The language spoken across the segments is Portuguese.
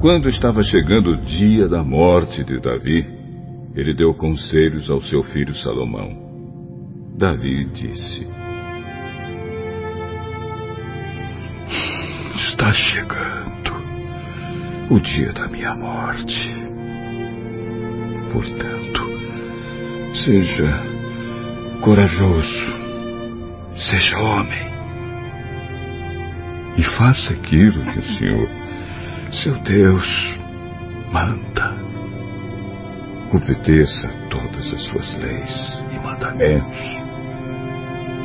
Quando estava chegando o dia da morte de Davi, ele deu conselhos ao seu filho Salomão. Davi disse: Está chegando o dia da minha morte. Portanto, seja corajoso, seja homem e faça aquilo que o Senhor, seu Deus, manda. Obedeça todas as suas leis e mandamentos,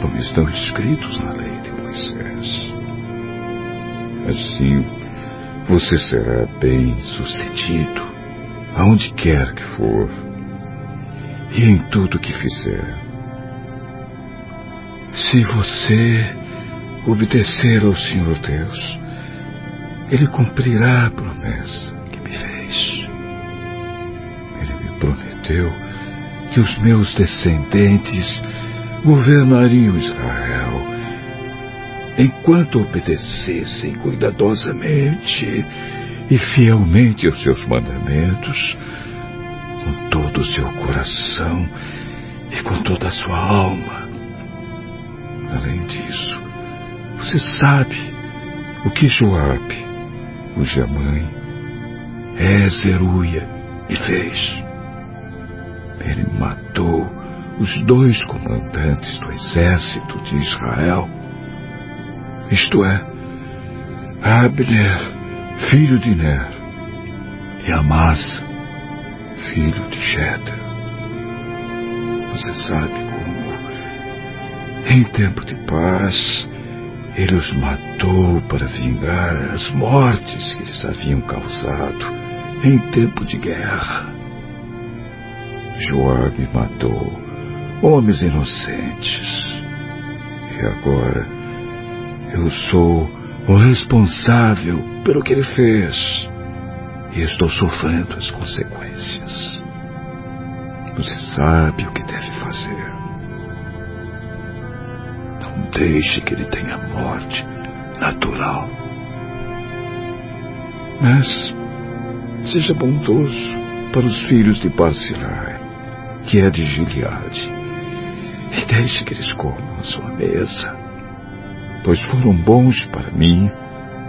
como estão escritos na lei de Moisés. Assim, você será bem sucedido, aonde quer que for, e em tudo que fizer. Se você obedecer ao Senhor Deus, Ele cumprirá a promessa que me fez. Ele me prometeu que os meus descendentes governariam Israel enquanto obedecessem cuidadosamente e fielmente aos seus mandamentos, com todo o seu coração e com toda a sua alma. Além disso, você sabe o que Joabe, cuja mãe é Zeruia, e fez. Ele matou os dois comandantes do exército de Israel isto é, Abner, filho de Ner, e Amasa, filho de Sheta. Você sabe como, em tempo de paz, ele os matou para vingar as mortes que eles haviam causado em tempo de guerra. Joabe matou homens inocentes. E agora eu sou o responsável pelo que ele fez e estou sofrendo as consequências. Você sabe o que deve fazer. Deixe que ele tenha morte natural. Mas seja bondoso para os filhos de Barzilai, que é de Gileade, e deixe que eles comam a sua mesa pois foram bons para mim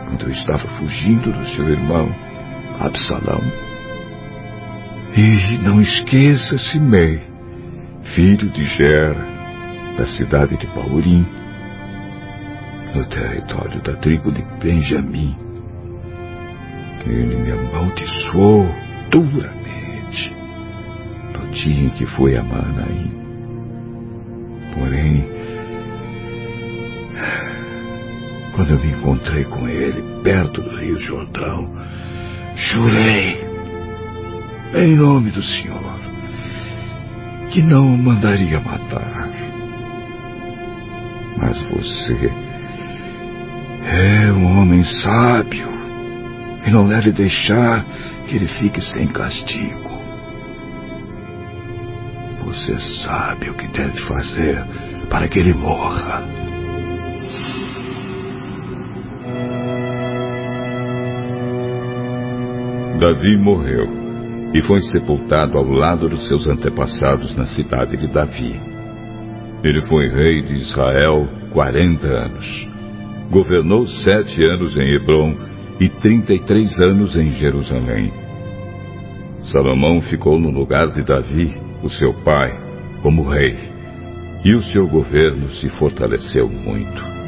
quando eu estava fugindo do seu irmão, Absalão. E não esqueça Simei, filho de Gera, da cidade de Paurim, no território da tribo de Benjamim. Ele me amaldiçoou duramente no dia em que foi a Manaim. Porém, quando eu me encontrei com ele perto do Rio Jordão, jurei, em nome do Senhor, que não o mandaria matar. Mas você é um homem sábio e não deve deixar que ele fique sem castigo. Você sabe o que deve fazer para que ele morra. Davi morreu e foi sepultado ao lado dos seus antepassados na cidade de Davi. Ele foi rei de Israel quarenta anos. Governou sete anos em Hebron e trinta e três anos em Jerusalém. Salomão ficou no lugar de Davi, o seu pai, como rei, e o seu governo se fortaleceu muito.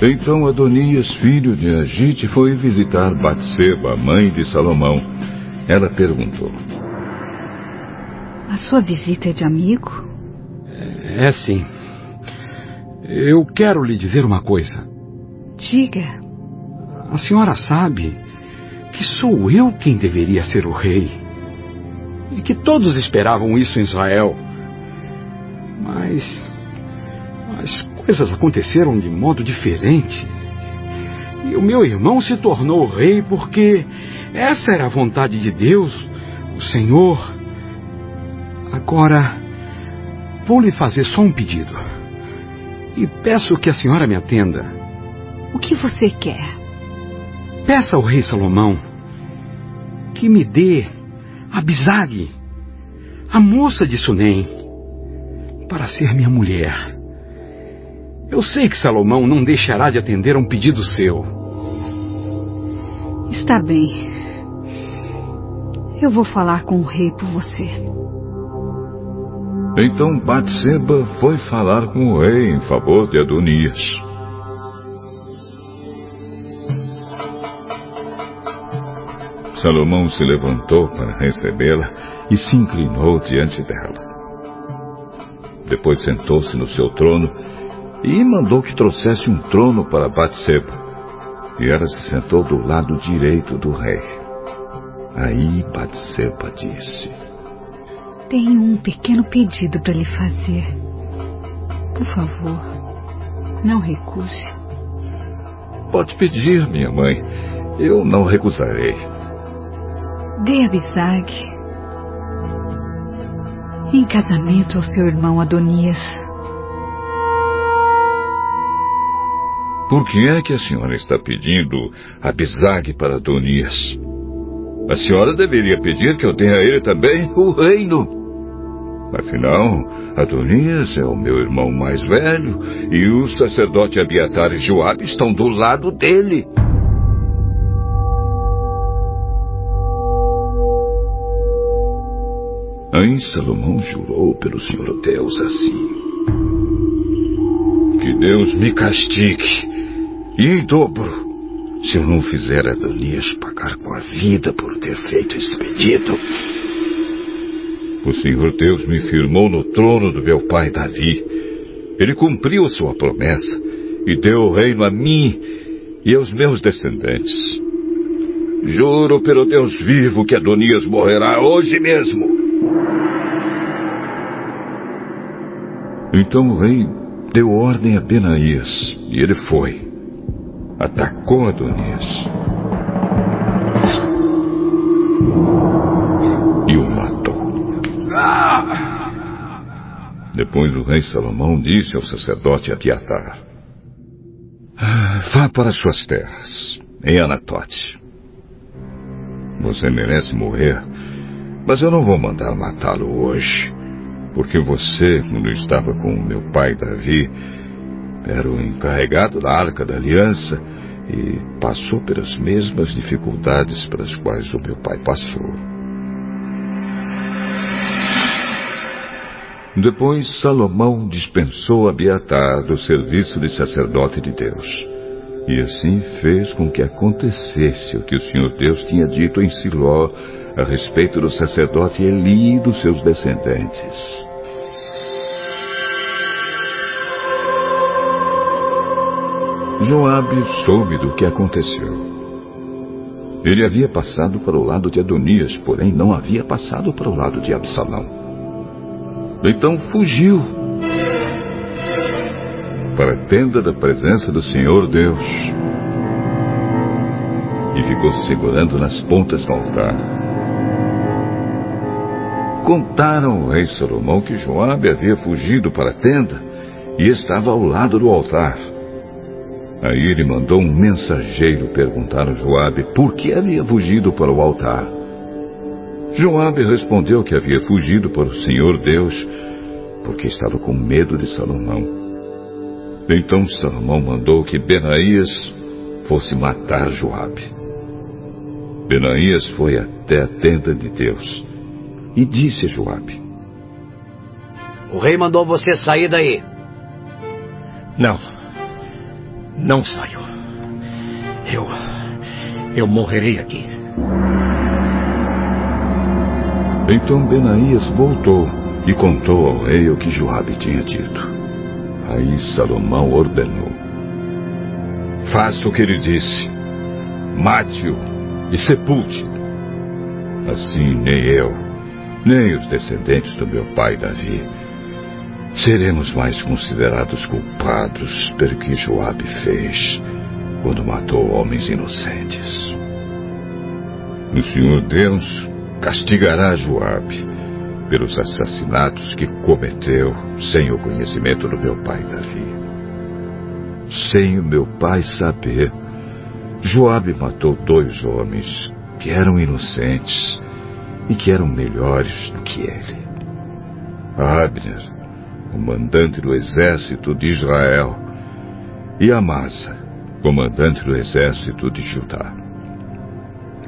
Então Adonias, filho de Agite, foi visitar Batseba, mãe de Salomão. Ela perguntou: A sua visita é de amigo? É, é sim. Eu quero lhe dizer uma coisa. Diga. A senhora sabe que sou eu quem deveria ser o rei. E que todos esperavam isso em Israel. Mas. As coisas aconteceram de modo diferente. E o meu irmão se tornou rei porque essa era a vontade de Deus, o Senhor. Agora, vou lhe fazer só um pedido. E peço que a senhora me atenda. O que você quer? Peça ao rei Salomão que me dê a Bizag, a moça de Sunem, para ser minha mulher. Eu sei que Salomão não deixará de atender a um pedido seu. Está bem. Eu vou falar com o rei por você. Então Batseba foi falar com o rei em favor de Adonias. Salomão se levantou para recebê-la e se inclinou diante dela. Depois sentou-se no seu trono e mandou que trouxesse um trono para Batseba. E ela se sentou do lado direito do rei. Aí Batseba disse: Tenho um pequeno pedido para lhe fazer. Por favor, não recuse. Pode pedir, minha mãe. Eu não recusarei. Dê a Bizag em casamento ao seu irmão Adonias. Por que é que a senhora está pedindo a Bizag para Adonias? A senhora deveria pedir que eu tenha a ele também o reino. Afinal, Adonias é o meu irmão mais velho e o sacerdote Abiatar e Joabe estão do lado dele. Aí Salomão jurou pelo Senhor Deus assim: Que Deus me castigue, e em dobro, se eu não fizer Adonias pagar com a vida por ter feito esse pedido. O Senhor Deus me firmou no trono do meu pai Davi. Ele cumpriu sua promessa e deu o reino a mim e aos meus descendentes. Juro pelo Deus vivo que Adonias morrerá hoje mesmo. Então o rei deu ordem a Benaías e ele foi. Atacou Adonias. E o matou. Depois o rei Salomão disse ao sacerdote Abiatar: Vá para suas terras, em Anatote. Você merece morrer, mas eu não vou mandar matá-lo hoje. Porque você, quando estava com meu pai Davi, era o encarregado da Arca da Aliança e passou pelas mesmas dificuldades pelas quais o meu pai passou. Depois Salomão dispensou Abiatar do serviço de sacerdote de Deus. E assim fez com que acontecesse o que o Senhor Deus tinha dito em Siló a respeito do sacerdote Eli e dos seus descendentes. Joabe soube do que aconteceu. Ele havia passado para o lado de Adonias, porém não havia passado para o lado de Absalão. Então fugiu para a tenda da presença do Senhor Deus e ficou segurando nas pontas do altar. Contaram ao rei Salomão que Joabe havia fugido para a tenda e estava ao lado do altar. Aí ele mandou um mensageiro perguntar a Joabe por que havia fugido para o altar. Joabe respondeu que havia fugido para o Senhor Deus, porque estava com medo de Salomão. Então Salomão mandou que Benaías fosse matar Joabe. Benaías foi até a tenda de Deus e disse a Joabe: O rei mandou você sair daí. Não. Não saio. Eu. Eu morrerei aqui. Então Benaías voltou e contou ao rei o que Joabe tinha dito. Aí Salomão ordenou: Faça o que ele disse. Mate-o e sepulte. Assim nem eu, nem os descendentes do meu pai Davi seremos mais considerados culpados pelo que Joabe fez, quando matou homens inocentes. O Senhor Deus castigará Joabe pelos assassinatos que cometeu sem o conhecimento do meu pai Davi. Sem o meu pai saber, Joabe matou dois homens que eram inocentes e que eram melhores do que ele. Abner, comandante do exército de Israel, e Amasa, comandante do exército de Judá.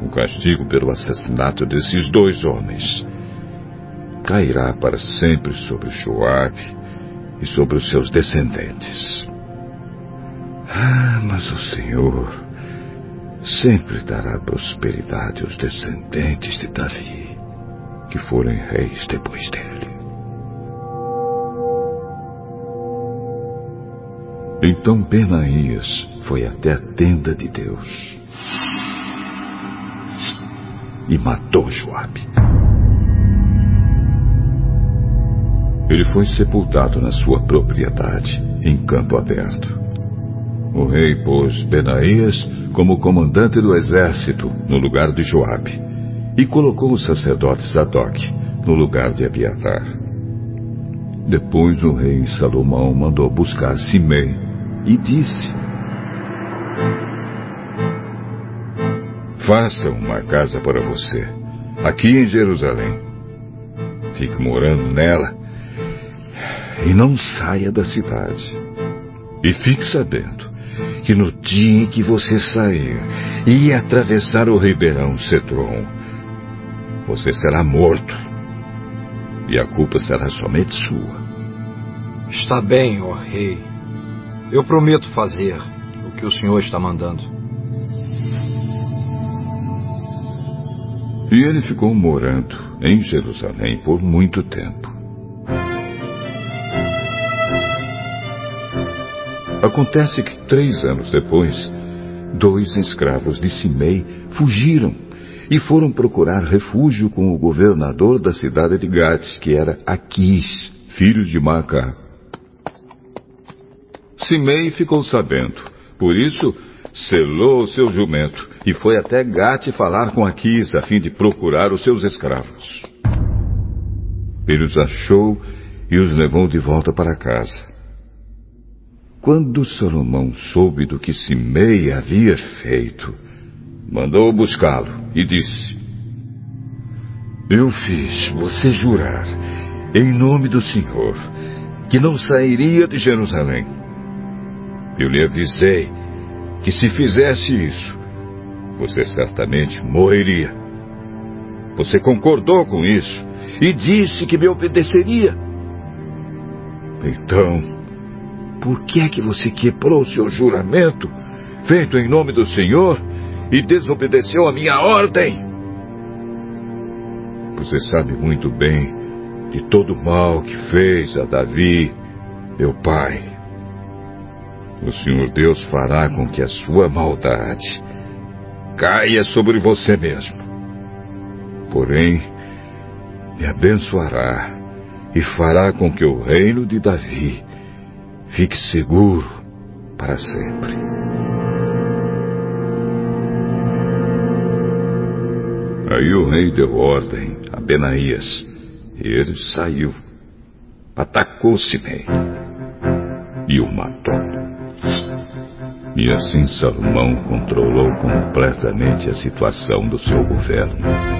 O castigo pelo assassinato desses dois homens cairá para sempre sobre Joabe e sobre os seus descendentes. Ah, mas o Senhor sempre dará prosperidade aos descendentes de Davi, que forem reis depois dele. Então Benaías foi até a tenda de Deus e matou Joabe. Ele foi sepultado na sua propriedade, em campo aberto. O rei pôs Benaías como comandante do exército no lugar de Joabe e colocou o sacerdote Zadok no lugar de Abiatar. Depois o rei Salomão mandou buscar Simei e disse: Faça uma casa para você, aqui em Jerusalém. Fique morando nela e não saia da cidade. E fique sabendo que no dia em que você sair e atravessar o ribeirão Cedron, você será morto. E a culpa será somente sua. Está bem, ó rei. Eu prometo fazer o que o senhor está mandando. E ele ficou morando em Jerusalém por muito tempo. Acontece que três anos depois, dois escravos de Simei fugiram e foram procurar refúgio com o governador da cidade de Gate, que era Aquis, filho de Macá. Simei ficou sabendo, por isso selou o seu jumento e foi até Gate falar com Aquis a fim de procurar os seus escravos. Ele os achou e os levou de volta para casa. Quando Salomão soube do que Simei havia feito, mandou buscá-lo e disse: Eu fiz você jurar, em nome do Senhor, que não sairia de Jerusalém. Eu lhe avisei que se fizesse isso, você certamente morreria. Você concordou com isso e disse que me obedeceria. Então, por que é que você quebrou seu juramento, feito em nome do Senhor, e desobedeceu a minha ordem? Você sabe muito bem de todo o mal que fez a Davi, meu pai. O Senhor Deus fará com que a sua maldade caia sobre você mesmo. Porém, me abençoará e fará com que o reino de Davi Fique seguro para sempre. Aí o rei deu ordem a Benaías e ele saiu, atacou Simei e o matou. E assim Salomão controlou completamente a situação do seu governo.